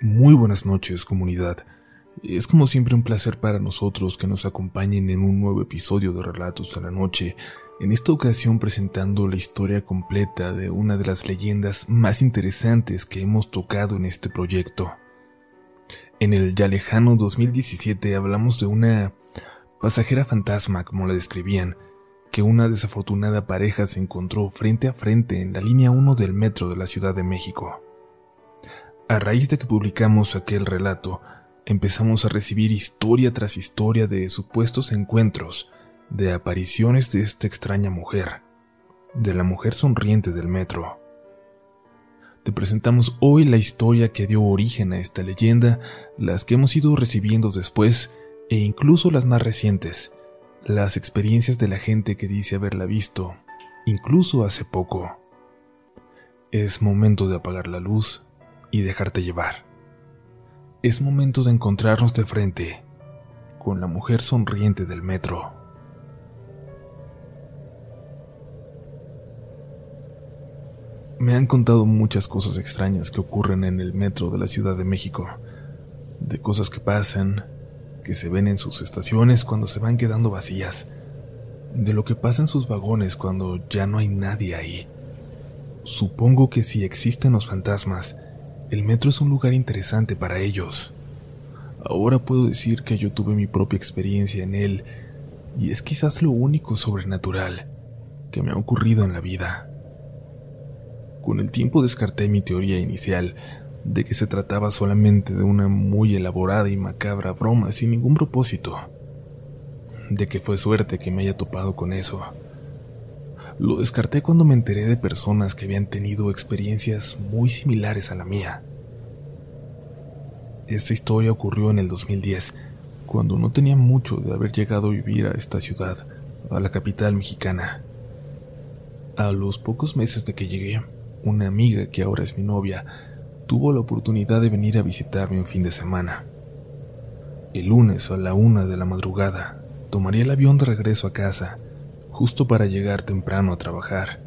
Muy buenas noches, comunidad. Es como siempre un placer para nosotros que nos acompañen en un nuevo episodio de Relatos a la Noche, en esta ocasión presentando la historia completa de una de las leyendas más interesantes que hemos tocado en este proyecto. En el ya lejano 2017 hablamos de una pasajera fantasma, como la describían, que una desafortunada pareja se encontró frente a frente en la línea 1 del metro de la Ciudad de México. A raíz de que publicamos aquel relato, empezamos a recibir historia tras historia de supuestos encuentros, de apariciones de esta extraña mujer, de la mujer sonriente del metro. Te presentamos hoy la historia que dio origen a esta leyenda, las que hemos ido recibiendo después e incluso las más recientes, las experiencias de la gente que dice haberla visto, incluso hace poco. Es momento de apagar la luz y dejarte llevar. Es momento de encontrarnos de frente con la mujer sonriente del metro. Me han contado muchas cosas extrañas que ocurren en el metro de la Ciudad de México, de cosas que pasan, que se ven en sus estaciones cuando se van quedando vacías, de lo que pasa en sus vagones cuando ya no hay nadie ahí. Supongo que si existen los fantasmas, el metro es un lugar interesante para ellos. Ahora puedo decir que yo tuve mi propia experiencia en él y es quizás lo único sobrenatural que me ha ocurrido en la vida. Con el tiempo descarté mi teoría inicial de que se trataba solamente de una muy elaborada y macabra broma sin ningún propósito, de que fue suerte que me haya topado con eso. Lo descarté cuando me enteré de personas que habían tenido experiencias muy similares a la mía. Esta historia ocurrió en el 2010, cuando no tenía mucho de haber llegado a vivir a esta ciudad, a la capital mexicana. A los pocos meses de que llegué, una amiga que ahora es mi novia tuvo la oportunidad de venir a visitarme un fin de semana. El lunes a la una de la madrugada tomaría el avión de regreso a casa justo para llegar temprano a trabajar,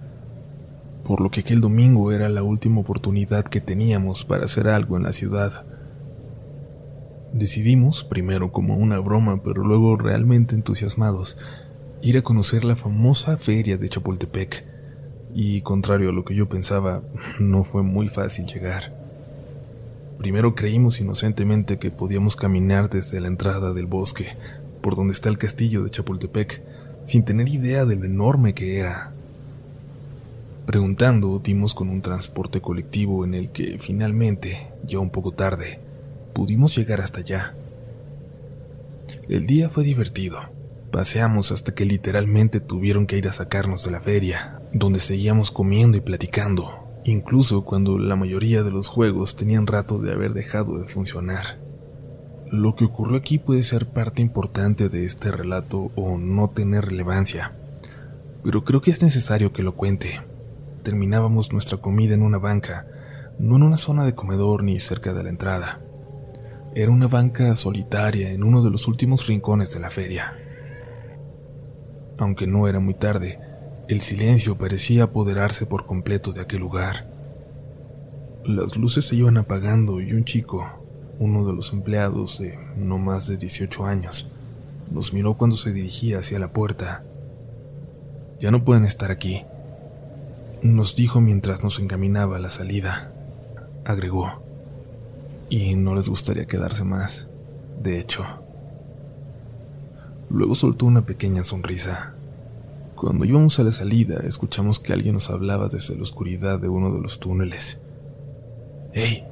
por lo que aquel domingo era la última oportunidad que teníamos para hacer algo en la ciudad. Decidimos, primero como una broma, pero luego realmente entusiasmados, ir a conocer la famosa feria de Chapultepec, y contrario a lo que yo pensaba, no fue muy fácil llegar. Primero creímos inocentemente que podíamos caminar desde la entrada del bosque, por donde está el castillo de Chapultepec, sin tener idea de lo enorme que era. Preguntando, dimos con un transporte colectivo en el que finalmente, ya un poco tarde, pudimos llegar hasta allá. El día fue divertido. Paseamos hasta que literalmente tuvieron que ir a sacarnos de la feria, donde seguíamos comiendo y platicando, incluso cuando la mayoría de los juegos tenían rato de haber dejado de funcionar. Lo que ocurrió aquí puede ser parte importante de este relato o no tener relevancia, pero creo que es necesario que lo cuente. Terminábamos nuestra comida en una banca, no en una zona de comedor ni cerca de la entrada. Era una banca solitaria en uno de los últimos rincones de la feria. Aunque no era muy tarde, el silencio parecía apoderarse por completo de aquel lugar. Las luces se iban apagando y un chico, uno de los empleados de no más de 18 años, nos miró cuando se dirigía hacia la puerta. Ya no pueden estar aquí, nos dijo mientras nos encaminaba a la salida. Agregó, y no les gustaría quedarse más, de hecho. Luego soltó una pequeña sonrisa. Cuando íbamos a la salida, escuchamos que alguien nos hablaba desde la oscuridad de uno de los túneles. ¡Hey!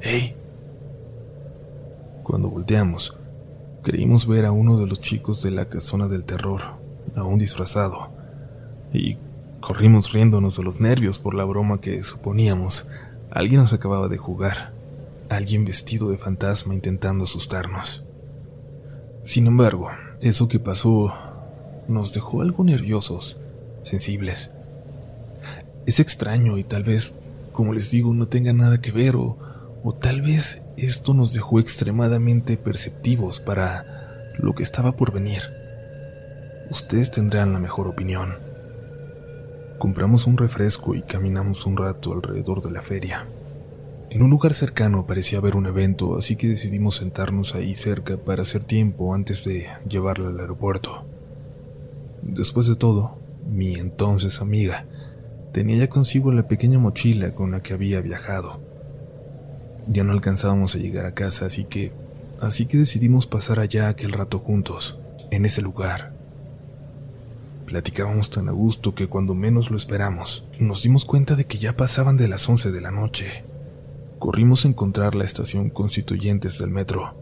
¡Hey! Cuando volteamos, creímos ver a uno de los chicos de la casona del terror, aún disfrazado, y corrimos riéndonos de los nervios por la broma que suponíamos. Alguien nos acababa de jugar, alguien vestido de fantasma intentando asustarnos. Sin embargo, eso que pasó nos dejó algo nerviosos, sensibles. Es extraño y tal vez, como les digo, no tenga nada que ver o, o tal vez esto nos dejó extremadamente perceptivos para lo que estaba por venir. Ustedes tendrán la mejor opinión. Compramos un refresco y caminamos un rato alrededor de la feria. En un lugar cercano parecía haber un evento, así que decidimos sentarnos ahí cerca para hacer tiempo antes de llevarla al aeropuerto. Después de todo, mi entonces amiga tenía ya consigo la pequeña mochila con la que había viajado. Ya no alcanzábamos a llegar a casa, así que así que decidimos pasar allá aquel rato juntos, en ese lugar. Platicábamos tan a gusto que cuando menos lo esperamos, nos dimos cuenta de que ya pasaban de las 11 de la noche. Corrimos a encontrar la estación Constituyentes del metro.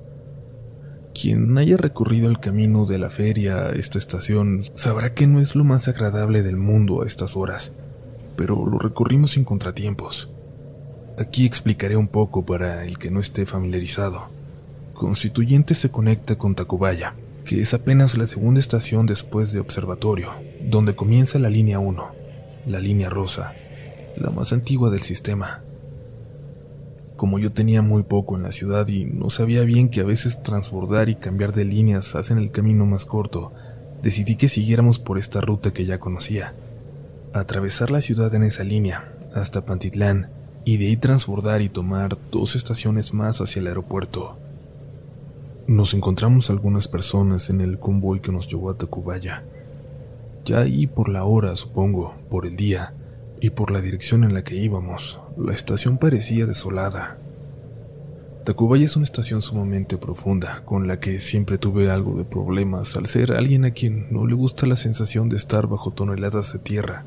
Quien haya recorrido el camino de la feria a esta estación sabrá que no es lo más agradable del mundo a estas horas, pero lo recorrimos sin contratiempos. Aquí explicaré un poco para el que no esté familiarizado. Constituyente se conecta con Tacubaya, que es apenas la segunda estación después de Observatorio, donde comienza la línea 1, la línea rosa, la más antigua del sistema. Como yo tenía muy poco en la ciudad y no sabía bien que a veces transbordar y cambiar de líneas hacen el camino más corto, decidí que siguiéramos por esta ruta que ya conocía. Atravesar la ciudad en esa línea, hasta Pantitlán, y de ahí transbordar y tomar dos estaciones más hacia el aeropuerto. Nos encontramos algunas personas en el convoy que nos llevó a Tacubaya. Ya ahí por la hora, supongo, por el día, y por la dirección en la que íbamos, la estación parecía desolada. Tacubaya es una estación sumamente profunda, con la que siempre tuve algo de problemas al ser alguien a quien no le gusta la sensación de estar bajo toneladas de tierra.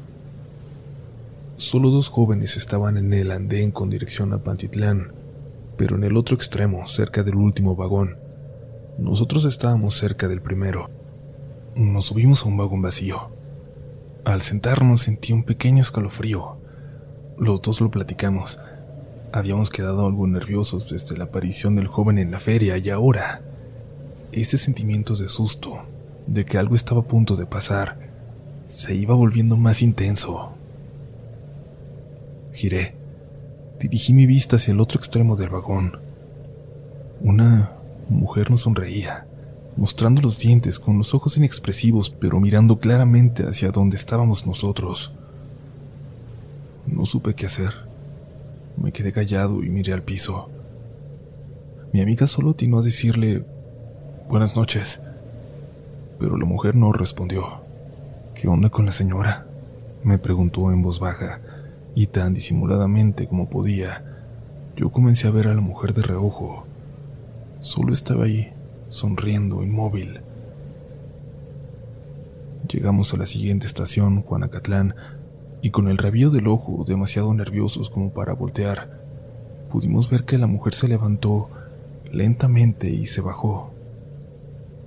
Solo dos jóvenes estaban en el andén con dirección a Pantitlán, pero en el otro extremo, cerca del último vagón. Nosotros estábamos cerca del primero. Nos subimos a un vagón vacío. Al sentarnos sentí un pequeño escalofrío. Los dos lo platicamos. Habíamos quedado algo nerviosos desde la aparición del joven en la feria y ahora ese sentimiento de susto, de que algo estaba a punto de pasar, se iba volviendo más intenso. Giré. Dirigí mi vista hacia el otro extremo del vagón. Una mujer nos sonreía mostrando los dientes con los ojos inexpresivos, pero mirando claramente hacia donde estábamos nosotros. No supe qué hacer. Me quedé callado y miré al piso. Mi amiga solo atinó a decirle buenas noches, pero la mujer no respondió. ¿Qué onda con la señora? me preguntó en voz baja, y tan disimuladamente como podía. Yo comencé a ver a la mujer de reojo. Solo estaba ahí, sonriendo, inmóvil. Llegamos a la siguiente estación, Juanacatlán, y con el rabillo del ojo, demasiado nerviosos como para voltear, pudimos ver que la mujer se levantó lentamente y se bajó.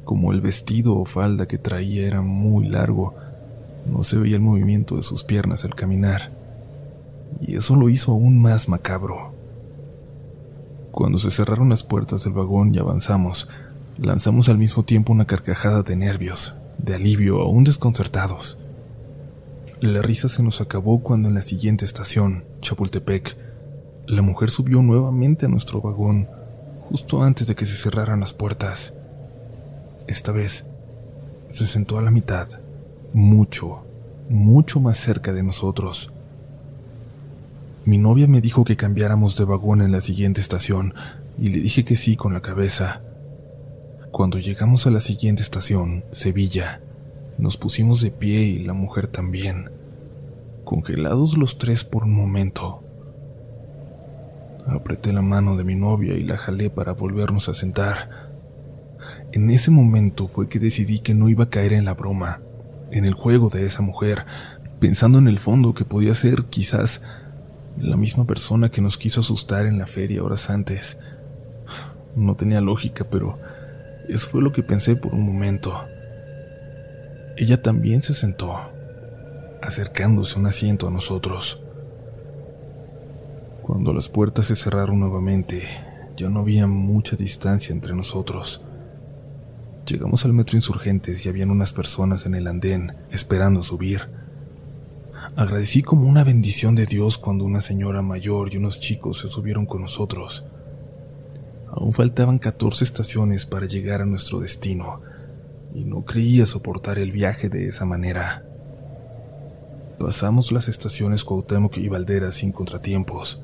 Como el vestido o falda que traía era muy largo, no se veía el movimiento de sus piernas al caminar, y eso lo hizo aún más macabro. Cuando se cerraron las puertas del vagón y avanzamos, Lanzamos al mismo tiempo una carcajada de nervios, de alivio, aún desconcertados. La risa se nos acabó cuando en la siguiente estación, Chapultepec, la mujer subió nuevamente a nuestro vagón, justo antes de que se cerraran las puertas. Esta vez, se sentó a la mitad, mucho, mucho más cerca de nosotros. Mi novia me dijo que cambiáramos de vagón en la siguiente estación, y le dije que sí con la cabeza. Cuando llegamos a la siguiente estación, Sevilla, nos pusimos de pie y la mujer también, congelados los tres por un momento. Apreté la mano de mi novia y la jalé para volvernos a sentar. En ese momento fue que decidí que no iba a caer en la broma, en el juego de esa mujer, pensando en el fondo que podía ser quizás la misma persona que nos quiso asustar en la feria horas antes. No tenía lógica, pero eso fue lo que pensé por un momento. Ella también se sentó, acercándose un asiento a nosotros. Cuando las puertas se cerraron nuevamente, ya no había mucha distancia entre nosotros. Llegamos al metro Insurgentes y habían unas personas en el andén esperando subir. Agradecí como una bendición de Dios cuando una señora mayor y unos chicos se subieron con nosotros. Aún faltaban 14 estaciones para llegar a nuestro destino, y no creía soportar el viaje de esa manera. Pasamos las estaciones Cuauhtémoc y Valderas sin contratiempos.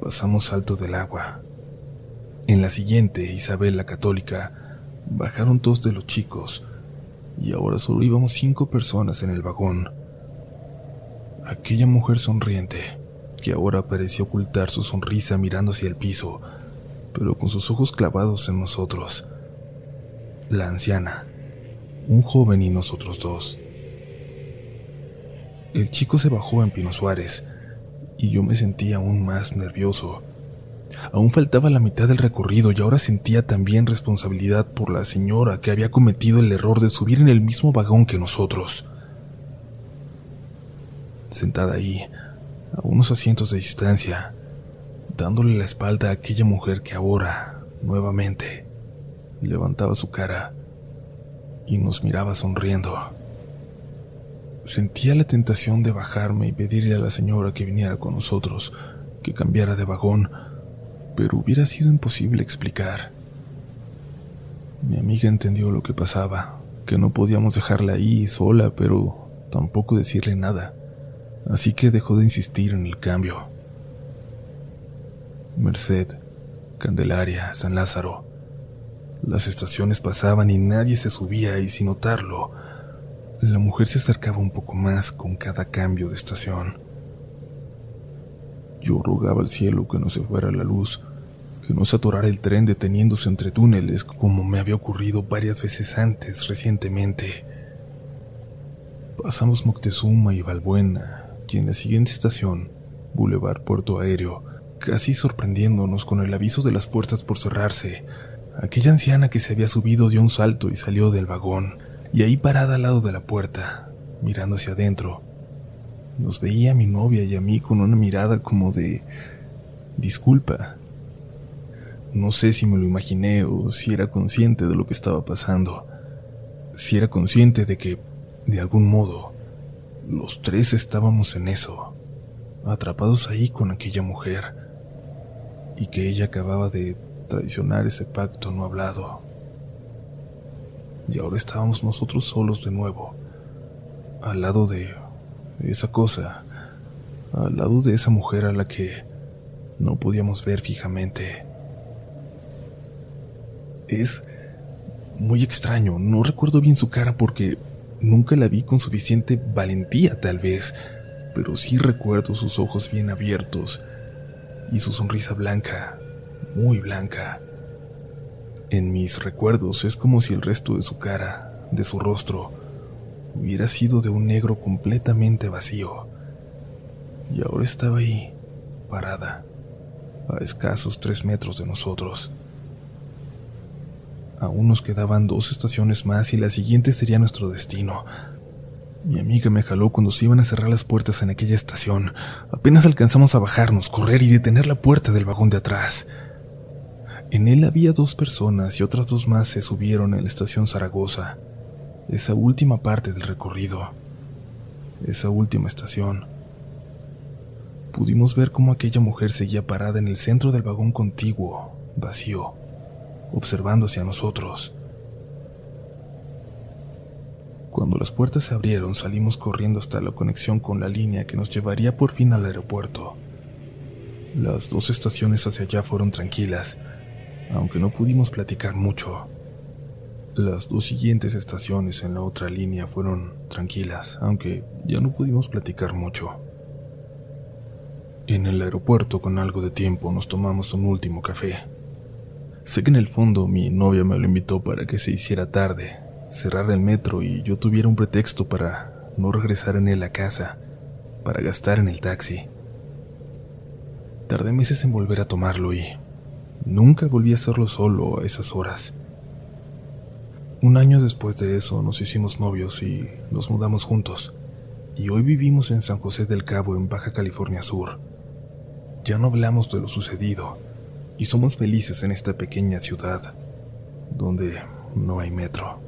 pasamos alto del agua. En la siguiente, Isabel la Católica, bajaron dos de los chicos y ahora solo íbamos cinco personas en el vagón. Aquella mujer sonriente, que ahora parecía ocultar su sonrisa mirando hacia el piso, pero con sus ojos clavados en nosotros. La anciana, un joven y nosotros dos. El chico se bajó en Pino Suárez y yo me sentía aún más nervioso. Aún faltaba la mitad del recorrido y ahora sentía también responsabilidad por la señora que había cometido el error de subir en el mismo vagón que nosotros. Sentada ahí, a unos asientos de distancia, dándole la espalda a aquella mujer que ahora, nuevamente, levantaba su cara y nos miraba sonriendo. Sentía la tentación de bajarme y pedirle a la señora que viniera con nosotros, que cambiara de vagón, pero hubiera sido imposible explicar. Mi amiga entendió lo que pasaba, que no podíamos dejarla ahí sola, pero tampoco decirle nada, así que dejó de insistir en el cambio. Merced, Candelaria, San Lázaro. Las estaciones pasaban y nadie se subía y sin notarlo, la mujer se acercaba un poco más con cada cambio de estación. Yo rogaba al cielo que no se fuera la luz, que no se atorara el tren deteniéndose entre túneles como me había ocurrido varias veces antes recientemente. Pasamos Moctezuma y Valbuena, y en la siguiente estación, Boulevard Puerto Aéreo, casi sorprendiéndonos con el aviso de las puertas por cerrarse, aquella anciana que se había subido dio un salto y salió del vagón, y ahí parada al lado de la puerta, mirando hacia adentro, nos veía a mi novia y a mí con una mirada como de disculpa. No sé si me lo imaginé o si era consciente de lo que estaba pasando, si era consciente de que, de algún modo, los tres estábamos en eso, atrapados ahí con aquella mujer, y que ella acababa de traicionar ese pacto no hablado. Y ahora estábamos nosotros solos de nuevo, al lado de esa cosa, al lado de esa mujer a la que no podíamos ver fijamente. Es muy extraño, no recuerdo bien su cara porque nunca la vi con suficiente valentía tal vez, pero sí recuerdo sus ojos bien abiertos y su sonrisa blanca, muy blanca. En mis recuerdos es como si el resto de su cara, de su rostro, hubiera sido de un negro completamente vacío. Y ahora estaba ahí, parada, a escasos tres metros de nosotros. Aún nos quedaban dos estaciones más y la siguiente sería nuestro destino. Mi amiga me jaló cuando se iban a cerrar las puertas en aquella estación. Apenas alcanzamos a bajarnos, correr y detener la puerta del vagón de atrás. En él había dos personas y otras dos más se subieron en la estación Zaragoza, esa última parte del recorrido, esa última estación. Pudimos ver cómo aquella mujer seguía parada en el centro del vagón contiguo, vacío observando hacia nosotros. Cuando las puertas se abrieron, salimos corriendo hasta la conexión con la línea que nos llevaría por fin al aeropuerto. Las dos estaciones hacia allá fueron tranquilas, aunque no pudimos platicar mucho. Las dos siguientes estaciones en la otra línea fueron tranquilas, aunque ya no pudimos platicar mucho. En el aeropuerto, con algo de tiempo, nos tomamos un último café. Sé que en el fondo mi novia me lo invitó para que se hiciera tarde, cerrar el metro y yo tuviera un pretexto para no regresar en él a casa, para gastar en el taxi. Tardé meses en volver a tomarlo y nunca volví a hacerlo solo a esas horas. Un año después de eso nos hicimos novios y nos mudamos juntos, y hoy vivimos en San José del Cabo, en Baja California Sur. Ya no hablamos de lo sucedido, y somos felices en esta pequeña ciudad donde no hay metro.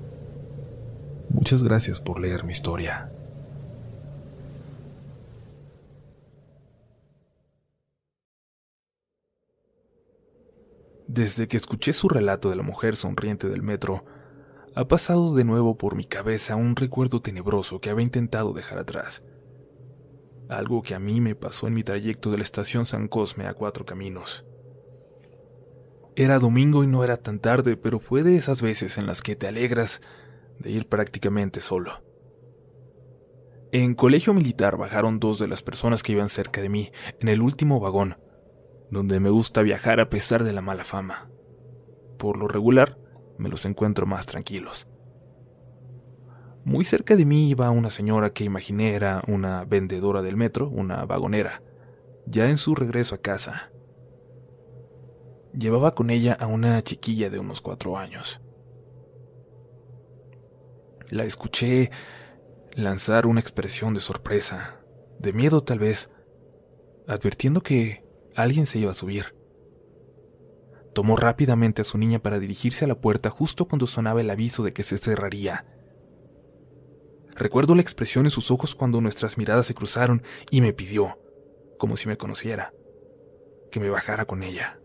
Muchas gracias por leer mi historia. Desde que escuché su relato de la mujer sonriente del metro, ha pasado de nuevo por mi cabeza un recuerdo tenebroso que había intentado dejar atrás. algo que a mí me pasó en mi trayecto de la estación San Cosme a Cuatro Caminos. Era domingo y no era tan tarde, pero fue de esas veces en las que te alegras de ir prácticamente solo. En colegio militar bajaron dos de las personas que iban cerca de mí, en el último vagón, donde me gusta viajar a pesar de la mala fama. Por lo regular, me los encuentro más tranquilos. Muy cerca de mí iba una señora que imaginé era una vendedora del metro, una vagonera, ya en su regreso a casa. Llevaba con ella a una chiquilla de unos cuatro años. La escuché lanzar una expresión de sorpresa, de miedo tal vez, advirtiendo que alguien se iba a subir. Tomó rápidamente a su niña para dirigirse a la puerta justo cuando sonaba el aviso de que se cerraría. Recuerdo la expresión en sus ojos cuando nuestras miradas se cruzaron y me pidió, como si me conociera, que me bajara con ella.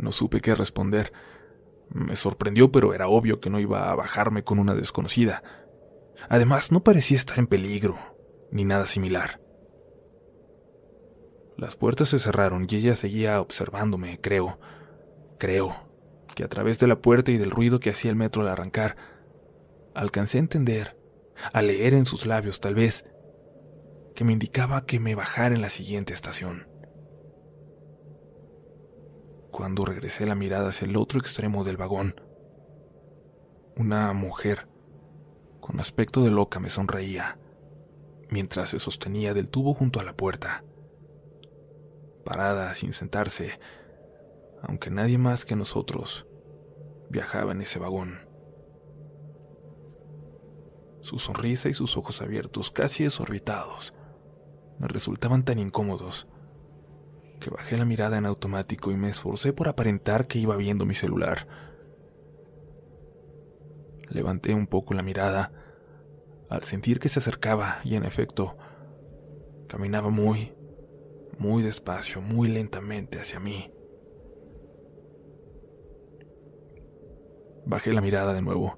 No supe qué responder, me sorprendió, pero era obvio que no iba a bajarme con una desconocida. Además, no parecía estar en peligro, ni nada similar. Las puertas se cerraron y ella seguía observándome, creo. Creo que a través de la puerta y del ruido que hacía el metro al arrancar, alcancé a entender, a leer en sus labios tal vez, que me indicaba que me bajara en la siguiente estación. Cuando regresé la mirada hacia el otro extremo del vagón, una mujer con aspecto de loca me sonreía mientras se sostenía del tubo junto a la puerta, parada sin sentarse, aunque nadie más que nosotros viajaba en ese vagón. Su sonrisa y sus ojos abiertos, casi desorbitados, me resultaban tan incómodos que bajé la mirada en automático y me esforcé por aparentar que iba viendo mi celular. Levanté un poco la mirada al sentir que se acercaba y en efecto caminaba muy, muy despacio, muy lentamente hacia mí. Bajé la mirada de nuevo.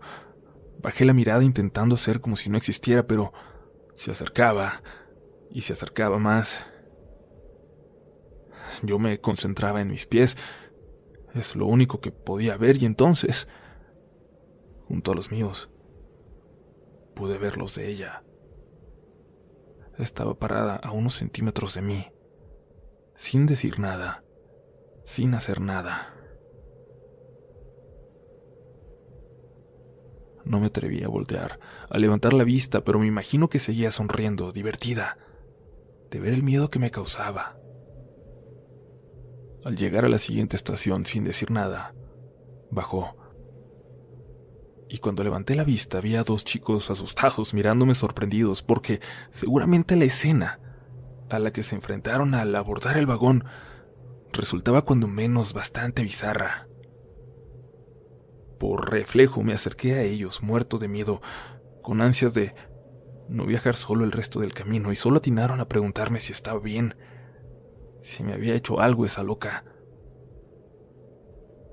Bajé la mirada intentando hacer como si no existiera, pero se acercaba y se acercaba más yo me concentraba en mis pies. Es lo único que podía ver y entonces, junto a los míos, pude ver los de ella. Estaba parada a unos centímetros de mí, sin decir nada, sin hacer nada. No me atreví a voltear, a levantar la vista, pero me imagino que seguía sonriendo, divertida, de ver el miedo que me causaba. Al llegar a la siguiente estación sin decir nada, bajó. Y cuando levanté la vista vi a dos chicos asustados mirándome sorprendidos porque seguramente la escena a la que se enfrentaron al abordar el vagón resultaba cuando menos bastante bizarra. Por reflejo me acerqué a ellos, muerto de miedo, con ansias de no viajar solo el resto del camino, y solo atinaron a preguntarme si estaba bien si me había hecho algo esa loca.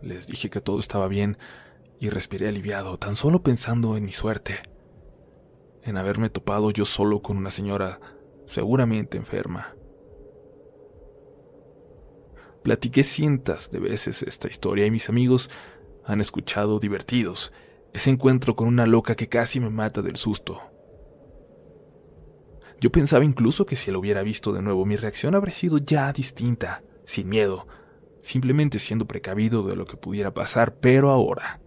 Les dije que todo estaba bien y respiré aliviado, tan solo pensando en mi suerte, en haberme topado yo solo con una señora seguramente enferma. Platiqué cientos de veces esta historia y mis amigos han escuchado divertidos ese encuentro con una loca que casi me mata del susto. Yo pensaba incluso que si lo hubiera visto de nuevo mi reacción habría sido ya distinta, sin miedo, simplemente siendo precavido de lo que pudiera pasar, pero ahora,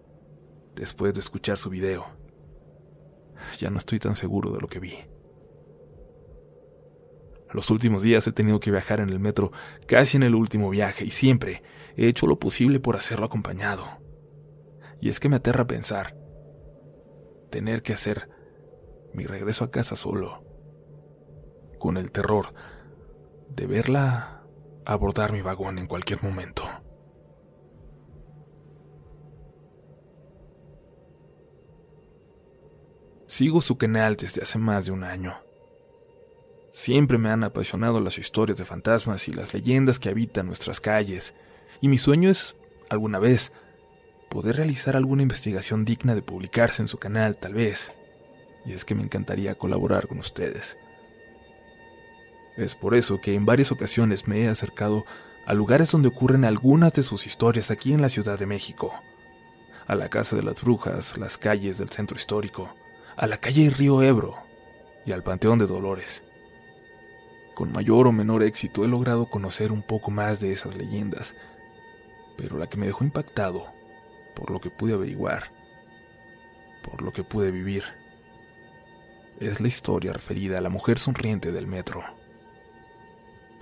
después de escuchar su video, ya no estoy tan seguro de lo que vi. Los últimos días he tenido que viajar en el metro, casi en el último viaje, y siempre he hecho lo posible por hacerlo acompañado. Y es que me aterra pensar tener que hacer mi regreso a casa solo con el terror de verla abordar mi vagón en cualquier momento. Sigo su canal desde hace más de un año. Siempre me han apasionado las historias de fantasmas y las leyendas que habitan nuestras calles, y mi sueño es, alguna vez, poder realizar alguna investigación digna de publicarse en su canal, tal vez. y es que me encantaría colaborar con ustedes. Es por eso que en varias ocasiones me he acercado a lugares donde ocurren algunas de sus historias aquí en la Ciudad de México. A la Casa de las Brujas, las calles del centro histórico, a la calle Río Ebro y al Panteón de Dolores. Con mayor o menor éxito he logrado conocer un poco más de esas leyendas, pero la que me dejó impactado, por lo que pude averiguar, por lo que pude vivir, es la historia referida a la mujer sonriente del metro.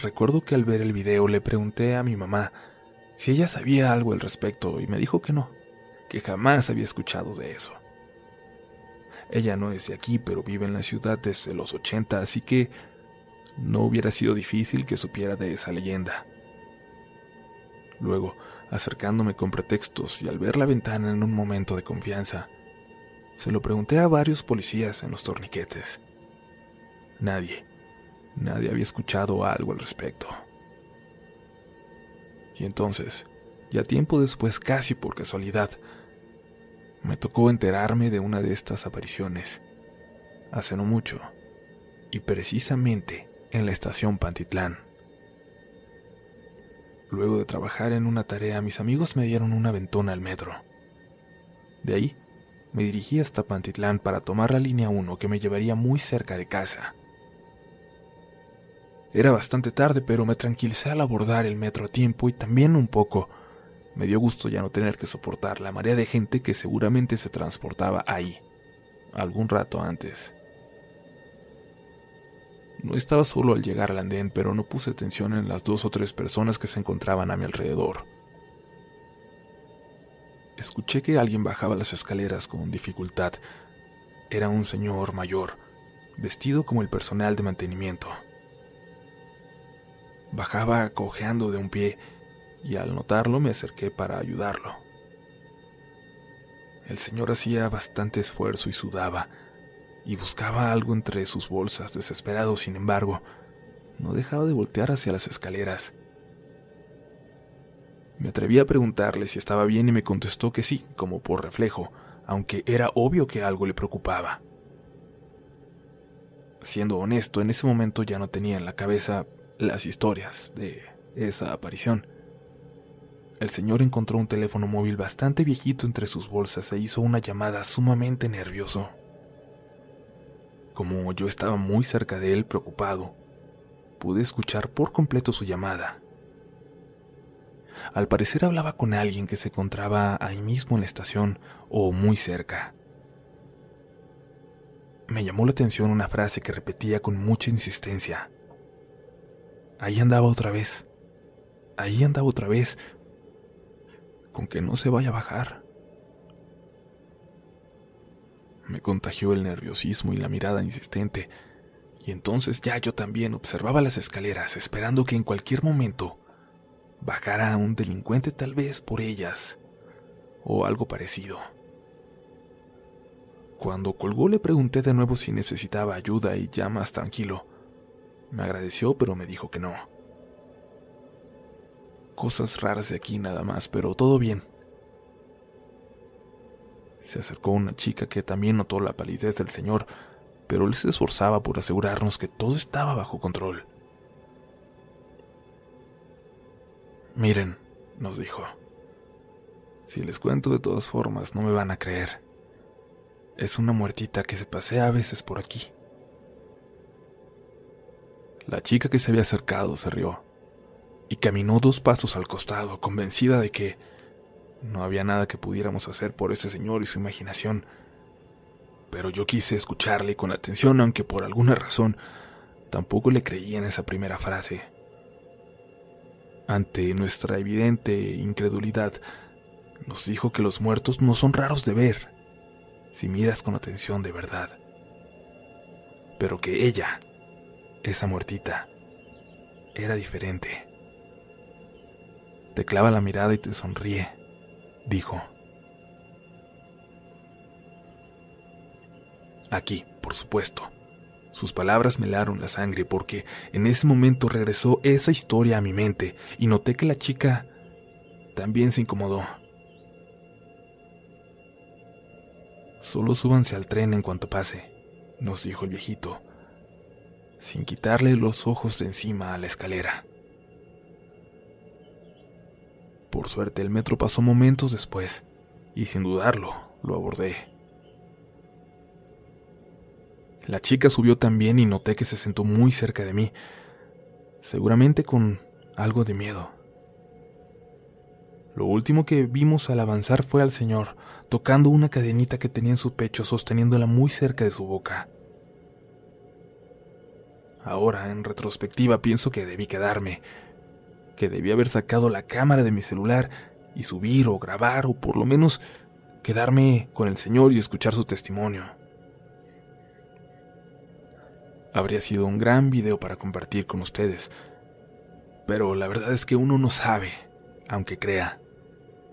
Recuerdo que al ver el video le pregunté a mi mamá si ella sabía algo al respecto y me dijo que no, que jamás había escuchado de eso. Ella no es de aquí, pero vive en la ciudad desde los 80, así que no hubiera sido difícil que supiera de esa leyenda. Luego, acercándome con pretextos y al ver la ventana en un momento de confianza, se lo pregunté a varios policías en los torniquetes. Nadie, nadie había escuchado algo al respecto. Y entonces, ya tiempo después, casi por casualidad, me tocó enterarme de una de estas apariciones, hace no mucho, y precisamente en la estación Pantitlán. Luego de trabajar en una tarea, mis amigos me dieron una ventona al metro. De ahí, me dirigí hasta Pantitlán para tomar la línea 1 que me llevaría muy cerca de casa. Era bastante tarde, pero me tranquilicé al abordar el metro a tiempo y también un poco me dio gusto ya no tener que soportar la marea de gente que seguramente se transportaba ahí, algún rato antes. No estaba solo al llegar al andén, pero no puse atención en las dos o tres personas que se encontraban a mi alrededor. Escuché que alguien bajaba las escaleras con dificultad. Era un señor mayor, vestido como el personal de mantenimiento. Bajaba cojeando de un pie y al notarlo me acerqué para ayudarlo. El señor hacía bastante esfuerzo y sudaba, y buscaba algo entre sus bolsas, desesperado, sin embargo, no dejaba de voltear hacia las escaleras. Me atreví a preguntarle si estaba bien y me contestó que sí, como por reflejo, aunque era obvio que algo le preocupaba. Siendo honesto, en ese momento ya no tenía en la cabeza las historias de esa aparición. El señor encontró un teléfono móvil bastante viejito entre sus bolsas e hizo una llamada sumamente nervioso. Como yo estaba muy cerca de él, preocupado, pude escuchar por completo su llamada. Al parecer hablaba con alguien que se encontraba ahí mismo en la estación o muy cerca. Me llamó la atención una frase que repetía con mucha insistencia. Ahí andaba otra vez. Ahí andaba otra vez con que no se vaya a bajar. Me contagió el nerviosismo y la mirada insistente, y entonces ya yo también observaba las escaleras esperando que en cualquier momento bajara un delincuente tal vez por ellas, o algo parecido. Cuando colgó le pregunté de nuevo si necesitaba ayuda y ya más tranquilo. Me agradeció pero me dijo que no cosas raras de aquí nada más, pero todo bien. Se acercó una chica que también notó la palidez del señor, pero él se esforzaba por asegurarnos que todo estaba bajo control. Miren, nos dijo, si les cuento de todas formas no me van a creer. Es una muertita que se pasea a veces por aquí. La chica que se había acercado se rió y caminó dos pasos al costado, convencida de que no había nada que pudiéramos hacer por ese señor y su imaginación. Pero yo quise escucharle con atención, aunque por alguna razón tampoco le creí en esa primera frase. Ante nuestra evidente incredulidad, nos dijo que los muertos no son raros de ver, si miras con atención de verdad. Pero que ella, esa muertita, era diferente. Te clava la mirada y te sonríe, dijo. Aquí, por supuesto. Sus palabras me helaron la sangre porque en ese momento regresó esa historia a mi mente y noté que la chica también se incomodó. Solo súbanse al tren en cuanto pase, nos dijo el viejito, sin quitarle los ojos de encima a la escalera. Por suerte el metro pasó momentos después, y sin dudarlo, lo abordé. La chica subió también y noté que se sentó muy cerca de mí, seguramente con algo de miedo. Lo último que vimos al avanzar fue al señor, tocando una cadenita que tenía en su pecho, sosteniéndola muy cerca de su boca. Ahora, en retrospectiva, pienso que debí quedarme, que debí haber sacado la cámara de mi celular y subir o grabar o por lo menos quedarme con el Señor y escuchar su testimonio. Habría sido un gran video para compartir con ustedes, pero la verdad es que uno no sabe, aunque crea,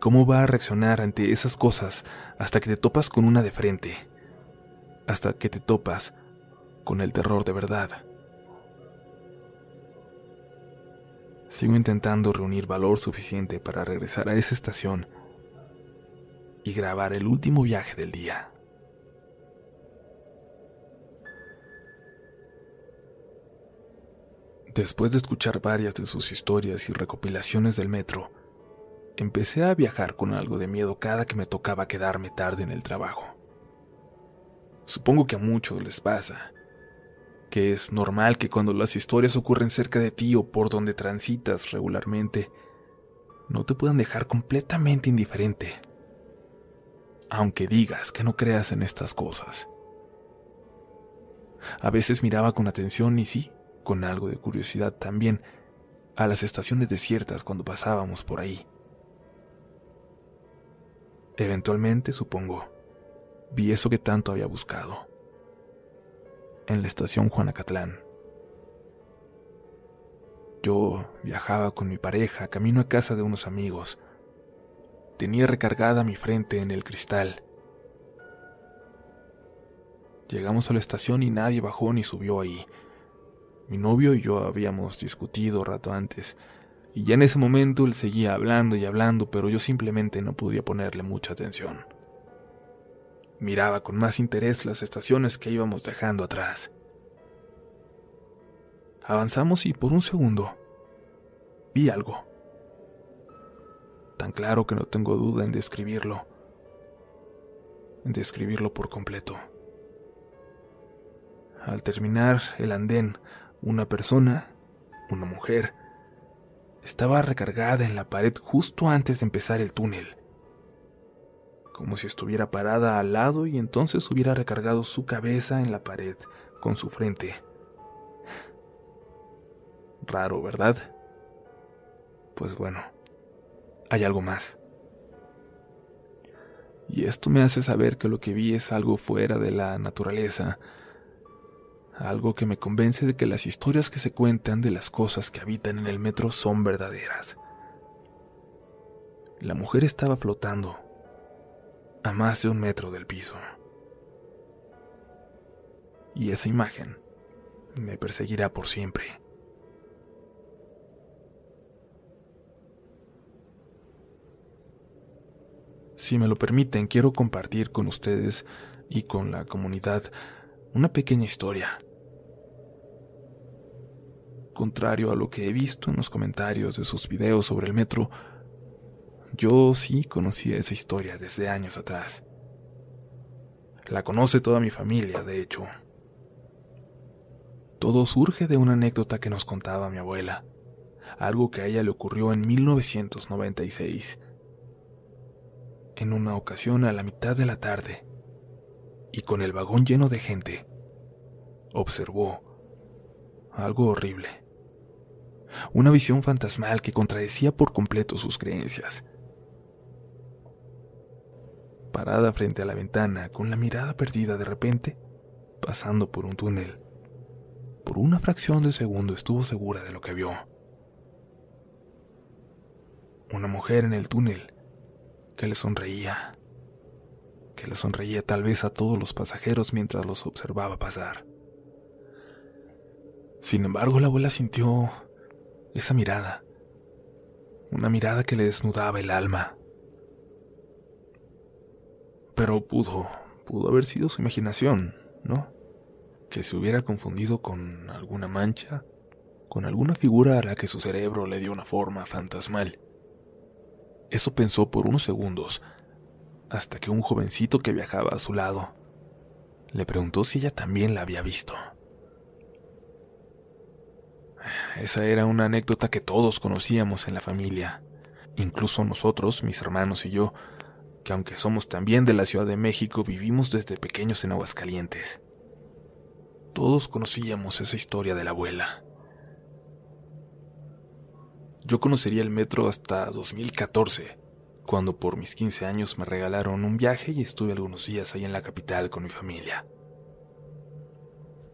cómo va a reaccionar ante esas cosas hasta que te topas con una de frente, hasta que te topas con el terror de verdad. Sigo intentando reunir valor suficiente para regresar a esa estación y grabar el último viaje del día. Después de escuchar varias de sus historias y recopilaciones del metro, empecé a viajar con algo de miedo cada que me tocaba quedarme tarde en el trabajo. Supongo que a muchos les pasa, que es normal que cuando las historias ocurren cerca de ti o por donde transitas regularmente, no te puedan dejar completamente indiferente, aunque digas que no creas en estas cosas. A veces miraba con atención y sí, con algo de curiosidad también, a las estaciones desiertas cuando pasábamos por ahí. Eventualmente, supongo, vi eso que tanto había buscado en la estación Juanacatlán. Yo viajaba con mi pareja camino a casa de unos amigos. Tenía recargada mi frente en el cristal. Llegamos a la estación y nadie bajó ni subió ahí. Mi novio y yo habíamos discutido rato antes, y ya en ese momento él seguía hablando y hablando, pero yo simplemente no podía ponerle mucha atención. Miraba con más interés las estaciones que íbamos dejando atrás. Avanzamos y por un segundo vi algo. Tan claro que no tengo duda en describirlo. En describirlo por completo. Al terminar el andén, una persona, una mujer, estaba recargada en la pared justo antes de empezar el túnel como si estuviera parada al lado y entonces hubiera recargado su cabeza en la pared con su frente. Raro, ¿verdad? Pues bueno, hay algo más. Y esto me hace saber que lo que vi es algo fuera de la naturaleza, algo que me convence de que las historias que se cuentan de las cosas que habitan en el metro son verdaderas. La mujer estaba flotando, a más de un metro del piso. Y esa imagen me perseguirá por siempre. Si me lo permiten, quiero compartir con ustedes y con la comunidad una pequeña historia. Contrario a lo que he visto en los comentarios de sus videos sobre el metro, yo sí conocía esa historia desde años atrás. La conoce toda mi familia, de hecho. Todo surge de una anécdota que nos contaba mi abuela, algo que a ella le ocurrió en 1996. En una ocasión a la mitad de la tarde, y con el vagón lleno de gente, observó algo horrible. Una visión fantasmal que contradecía por completo sus creencias parada frente a la ventana, con la mirada perdida de repente, pasando por un túnel. Por una fracción de segundo estuvo segura de lo que vio. Una mujer en el túnel que le sonreía, que le sonreía tal vez a todos los pasajeros mientras los observaba pasar. Sin embargo, la abuela sintió esa mirada, una mirada que le desnudaba el alma pero pudo, pudo haber sido su imaginación, ¿no? que se hubiera confundido con alguna mancha, con alguna figura a la que su cerebro le dio una forma fantasmal. Eso pensó por unos segundos, hasta que un jovencito que viajaba a su lado le preguntó si ella también la había visto. Esa era una anécdota que todos conocíamos en la familia, incluso nosotros, mis hermanos y yo, que aunque somos también de la Ciudad de México, vivimos desde pequeños en Aguascalientes. Todos conocíamos esa historia de la abuela. Yo conocería el metro hasta 2014, cuando por mis 15 años me regalaron un viaje y estuve algunos días ahí en la capital con mi familia.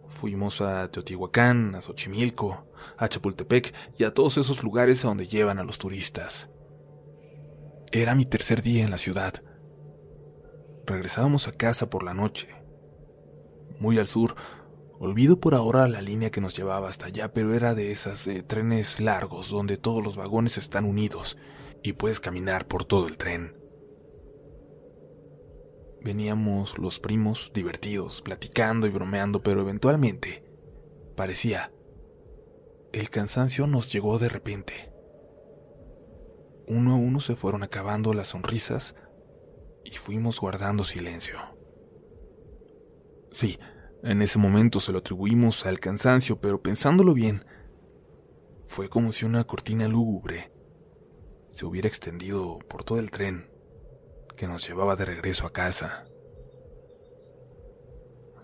Fuimos a Teotihuacán, a Xochimilco, a Chapultepec y a todos esos lugares a donde llevan a los turistas. Era mi tercer día en la ciudad. Regresábamos a casa por la noche. Muy al sur, olvido por ahora la línea que nos llevaba hasta allá, pero era de esas de trenes largos donde todos los vagones están unidos y puedes caminar por todo el tren. Veníamos los primos divertidos, platicando y bromeando, pero eventualmente, parecía, el cansancio nos llegó de repente. Uno a uno se fueron acabando las sonrisas y fuimos guardando silencio. Sí, en ese momento se lo atribuimos al cansancio, pero pensándolo bien, fue como si una cortina lúgubre se hubiera extendido por todo el tren que nos llevaba de regreso a casa.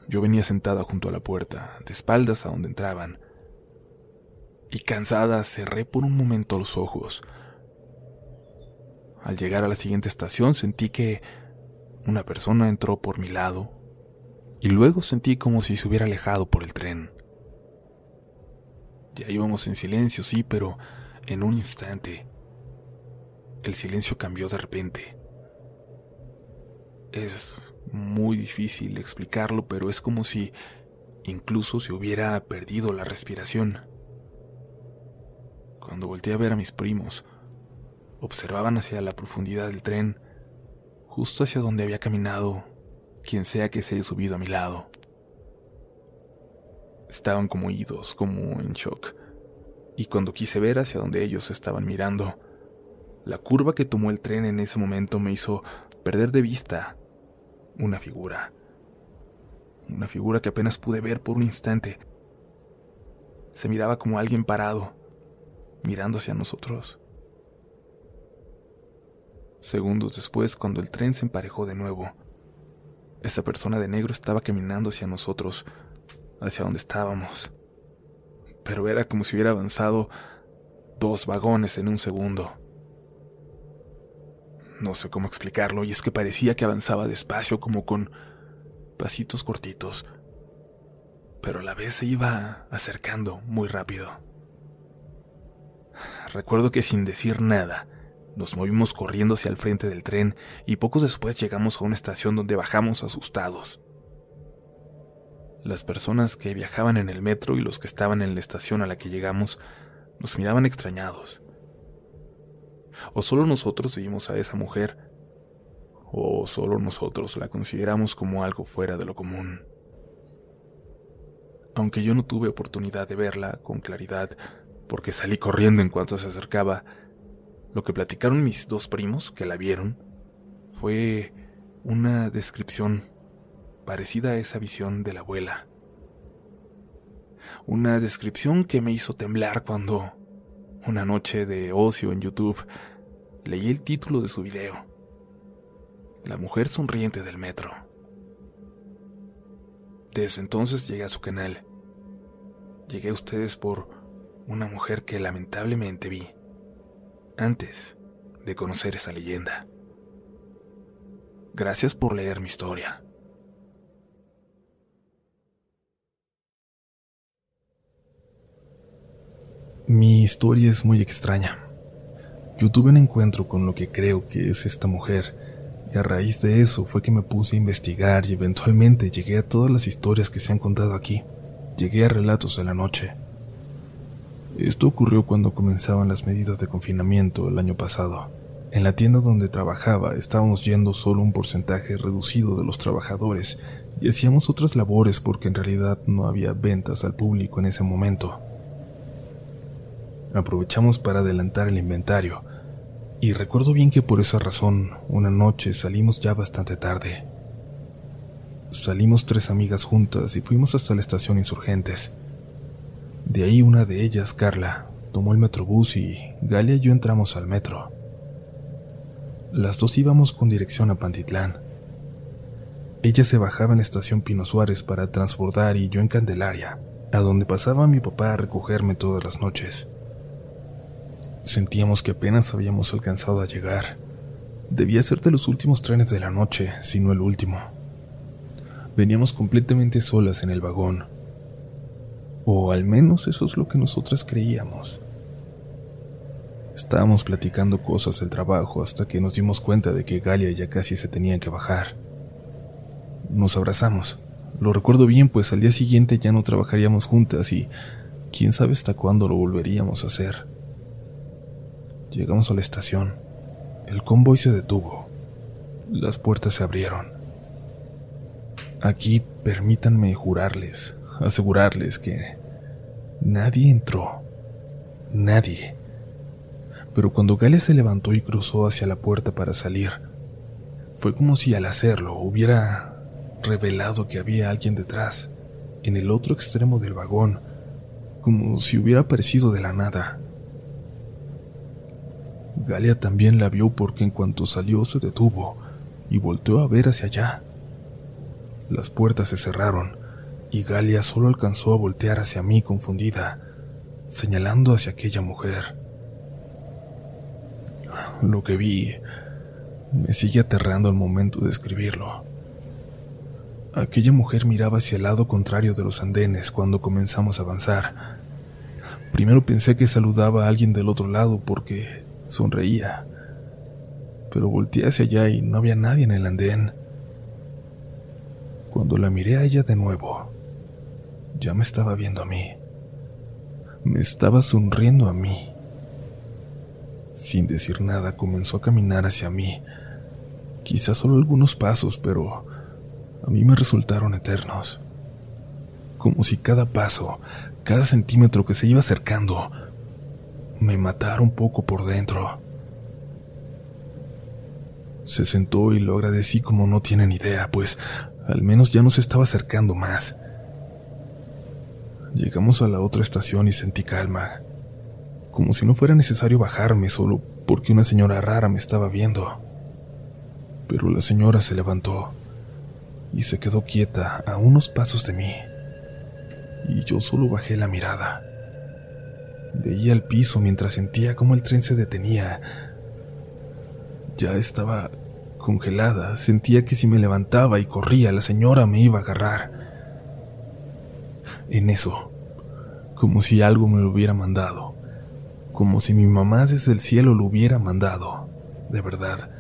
Yo venía sentada junto a la puerta, de espaldas a donde entraban, y cansada cerré por un momento los ojos. Al llegar a la siguiente estación sentí que una persona entró por mi lado y luego sentí como si se hubiera alejado por el tren. Ya íbamos en silencio, sí, pero en un instante el silencio cambió de repente. Es muy difícil explicarlo, pero es como si incluso se hubiera perdido la respiración. Cuando volteé a ver a mis primos, observaban hacia la profundidad del tren, justo hacia donde había caminado quien sea que se haya subido a mi lado. Estaban como idos, como en shock, y cuando quise ver hacia donde ellos estaban mirando, la curva que tomó el tren en ese momento me hizo perder de vista una figura. Una figura que apenas pude ver por un instante. Se miraba como alguien parado, mirando hacia nosotros. Segundos después, cuando el tren se emparejó de nuevo, esa persona de negro estaba caminando hacia nosotros, hacia donde estábamos. Pero era como si hubiera avanzado dos vagones en un segundo. No sé cómo explicarlo, y es que parecía que avanzaba despacio, como con pasitos cortitos, pero a la vez se iba acercando muy rápido. Recuerdo que sin decir nada, nos movimos corriendo hacia el frente del tren y poco después llegamos a una estación donde bajamos asustados. Las personas que viajaban en el metro y los que estaban en la estación a la que llegamos nos miraban extrañados. O solo nosotros vimos a esa mujer, o solo nosotros la consideramos como algo fuera de lo común. Aunque yo no tuve oportunidad de verla con claridad, porque salí corriendo en cuanto se acercaba, lo que platicaron mis dos primos que la vieron fue una descripción parecida a esa visión de la abuela. Una descripción que me hizo temblar cuando, una noche de ocio en YouTube, leí el título de su video. La mujer sonriente del metro. Desde entonces llegué a su canal. Llegué a ustedes por una mujer que lamentablemente vi antes de conocer esa leyenda. Gracias por leer mi historia. Mi historia es muy extraña. Yo tuve un encuentro con lo que creo que es esta mujer, y a raíz de eso fue que me puse a investigar y eventualmente llegué a todas las historias que se han contado aquí. Llegué a relatos de la noche. Esto ocurrió cuando comenzaban las medidas de confinamiento el año pasado. En la tienda donde trabajaba estábamos yendo solo un porcentaje reducido de los trabajadores y hacíamos otras labores porque en realidad no había ventas al público en ese momento. Aprovechamos para adelantar el inventario y recuerdo bien que por esa razón una noche salimos ya bastante tarde. Salimos tres amigas juntas y fuimos hasta la estación Insurgentes. De ahí una de ellas, Carla, tomó el metrobús y Galia y yo entramos al metro. Las dos íbamos con dirección a Pantitlán. Ella se bajaba en estación Pino Suárez para transbordar y yo en Candelaria, a donde pasaba mi papá a recogerme todas las noches. Sentíamos que apenas habíamos alcanzado a llegar. Debía ser de los últimos trenes de la noche, si no el último. Veníamos completamente solas en el vagón. O al menos eso es lo que nosotras creíamos. Estábamos platicando cosas del trabajo hasta que nos dimos cuenta de que Galia ya casi se tenía que bajar. Nos abrazamos. Lo recuerdo bien, pues al día siguiente ya no trabajaríamos juntas y quién sabe hasta cuándo lo volveríamos a hacer. Llegamos a la estación. El convoy se detuvo. Las puertas se abrieron. Aquí permítanme jurarles, asegurarles que nadie entró. Nadie pero cuando Galia se levantó y cruzó hacia la puerta para salir, fue como si al hacerlo hubiera revelado que había alguien detrás, en el otro extremo del vagón, como si hubiera aparecido de la nada. Galia también la vio porque en cuanto salió se detuvo y volteó a ver hacia allá. Las puertas se cerraron y Galia solo alcanzó a voltear hacia mí confundida, señalando hacia aquella mujer. Lo que vi me sigue aterrando al momento de escribirlo. Aquella mujer miraba hacia el lado contrario de los andenes cuando comenzamos a avanzar. Primero pensé que saludaba a alguien del otro lado porque sonreía, pero volteé hacia allá y no había nadie en el andén. Cuando la miré a ella de nuevo, ya me estaba viendo a mí. Me estaba sonriendo a mí. Sin decir nada, comenzó a caminar hacia mí. Quizás solo algunos pasos, pero a mí me resultaron eternos. Como si cada paso, cada centímetro que se iba acercando, me matara un poco por dentro. Se sentó y lo agradecí como no tienen idea, pues al menos ya no se estaba acercando más. Llegamos a la otra estación y sentí calma como si no fuera necesario bajarme solo porque una señora rara me estaba viendo. Pero la señora se levantó y se quedó quieta a unos pasos de mí, y yo solo bajé la mirada. Veía el piso mientras sentía cómo el tren se detenía. Ya estaba congelada, sentía que si me levantaba y corría, la señora me iba a agarrar. En eso, como si algo me lo hubiera mandado, como si mi mamá desde el cielo lo hubiera mandado. De verdad,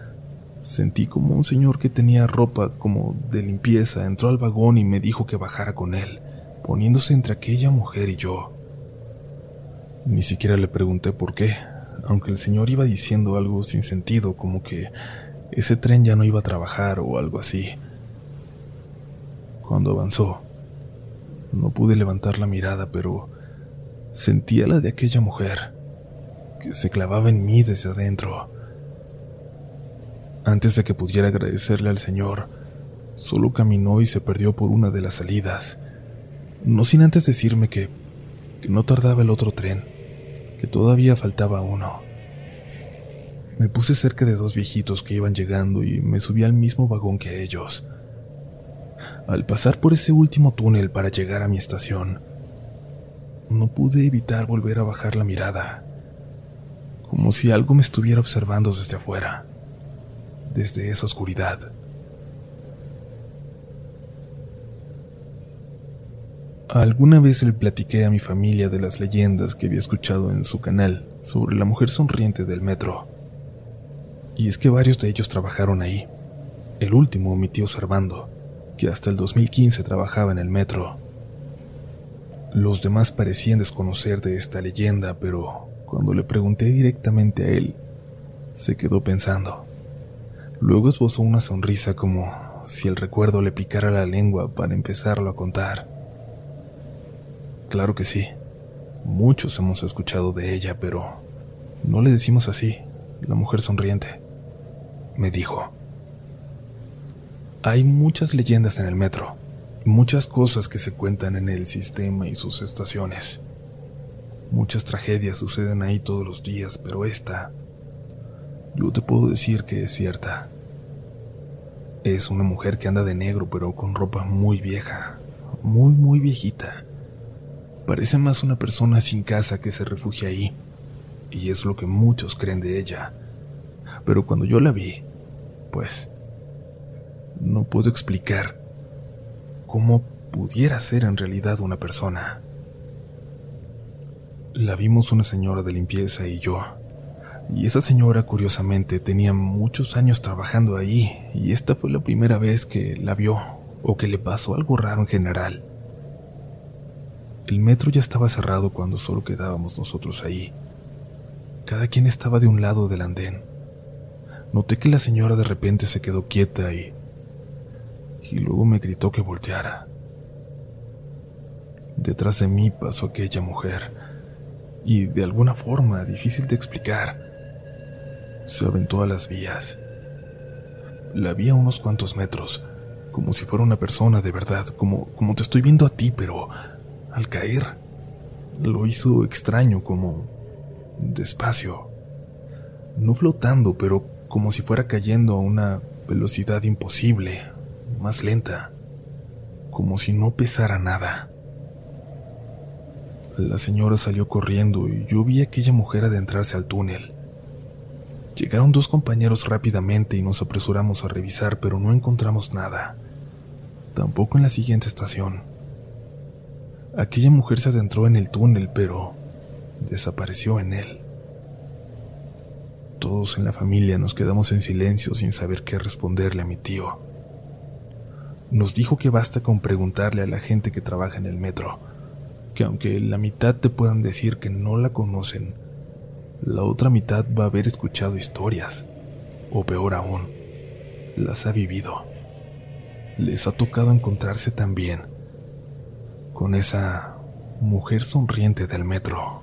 sentí como un señor que tenía ropa como de limpieza entró al vagón y me dijo que bajara con él, poniéndose entre aquella mujer y yo. Ni siquiera le pregunté por qué, aunque el señor iba diciendo algo sin sentido, como que ese tren ya no iba a trabajar o algo así. Cuando avanzó, no pude levantar la mirada, pero sentía la de aquella mujer que se clavaba en mí desde adentro. Antes de que pudiera agradecerle al Señor, solo caminó y se perdió por una de las salidas, no sin antes decirme que, que no tardaba el otro tren, que todavía faltaba uno. Me puse cerca de dos viejitos que iban llegando y me subí al mismo vagón que ellos. Al pasar por ese último túnel para llegar a mi estación, no pude evitar volver a bajar la mirada como si algo me estuviera observando desde afuera, desde esa oscuridad. Alguna vez le platiqué a mi familia de las leyendas que había escuchado en su canal sobre la mujer sonriente del metro. Y es que varios de ellos trabajaron ahí. El último, mi tío Servando, que hasta el 2015 trabajaba en el metro. Los demás parecían desconocer de esta leyenda, pero cuando le pregunté directamente a él, Se quedó pensando. Luego esbozó una sonrisa como si el recuerdo le picara la lengua para empezarlo a contar. Claro que sí. Muchos hemos escuchado de ella, pero no le decimos así, la mujer sonriente. Me dijo. Hay muchas leyendas en el metro, muchas cosas que se cuentan en el sistema y sus estaciones. Muchas tragedias suceden ahí todos los días, pero esta, yo te puedo decir que es cierta. Es una mujer que anda de negro, pero con ropa muy vieja, muy, muy viejita. Parece más una persona sin casa que se refugia ahí, y es lo que muchos creen de ella. Pero cuando yo la vi, pues, no puedo explicar cómo pudiera ser en realidad una persona. La vimos una señora de limpieza y yo. Y esa señora, curiosamente, tenía muchos años trabajando ahí, y esta fue la primera vez que la vio, o que le pasó algo raro en general. El metro ya estaba cerrado cuando solo quedábamos nosotros ahí. Cada quien estaba de un lado del andén. Noté que la señora de repente se quedó quieta y... y luego me gritó que volteara. Detrás de mí pasó aquella mujer y de alguna forma difícil de explicar, se aventó a las vías. La vi a unos cuantos metros, como si fuera una persona de verdad, como, como te estoy viendo a ti, pero al caer lo hizo extraño, como despacio, no flotando, pero como si fuera cayendo a una velocidad imposible, más lenta, como si no pesara nada. La señora salió corriendo y yo vi a aquella mujer adentrarse al túnel. Llegaron dos compañeros rápidamente y nos apresuramos a revisar, pero no encontramos nada. Tampoco en la siguiente estación. Aquella mujer se adentró en el túnel, pero desapareció en él. Todos en la familia nos quedamos en silencio sin saber qué responderle a mi tío. Nos dijo que basta con preguntarle a la gente que trabaja en el metro que aunque la mitad te puedan decir que no la conocen, la otra mitad va a haber escuchado historias, o peor aún, las ha vivido. Les ha tocado encontrarse también con esa mujer sonriente del metro.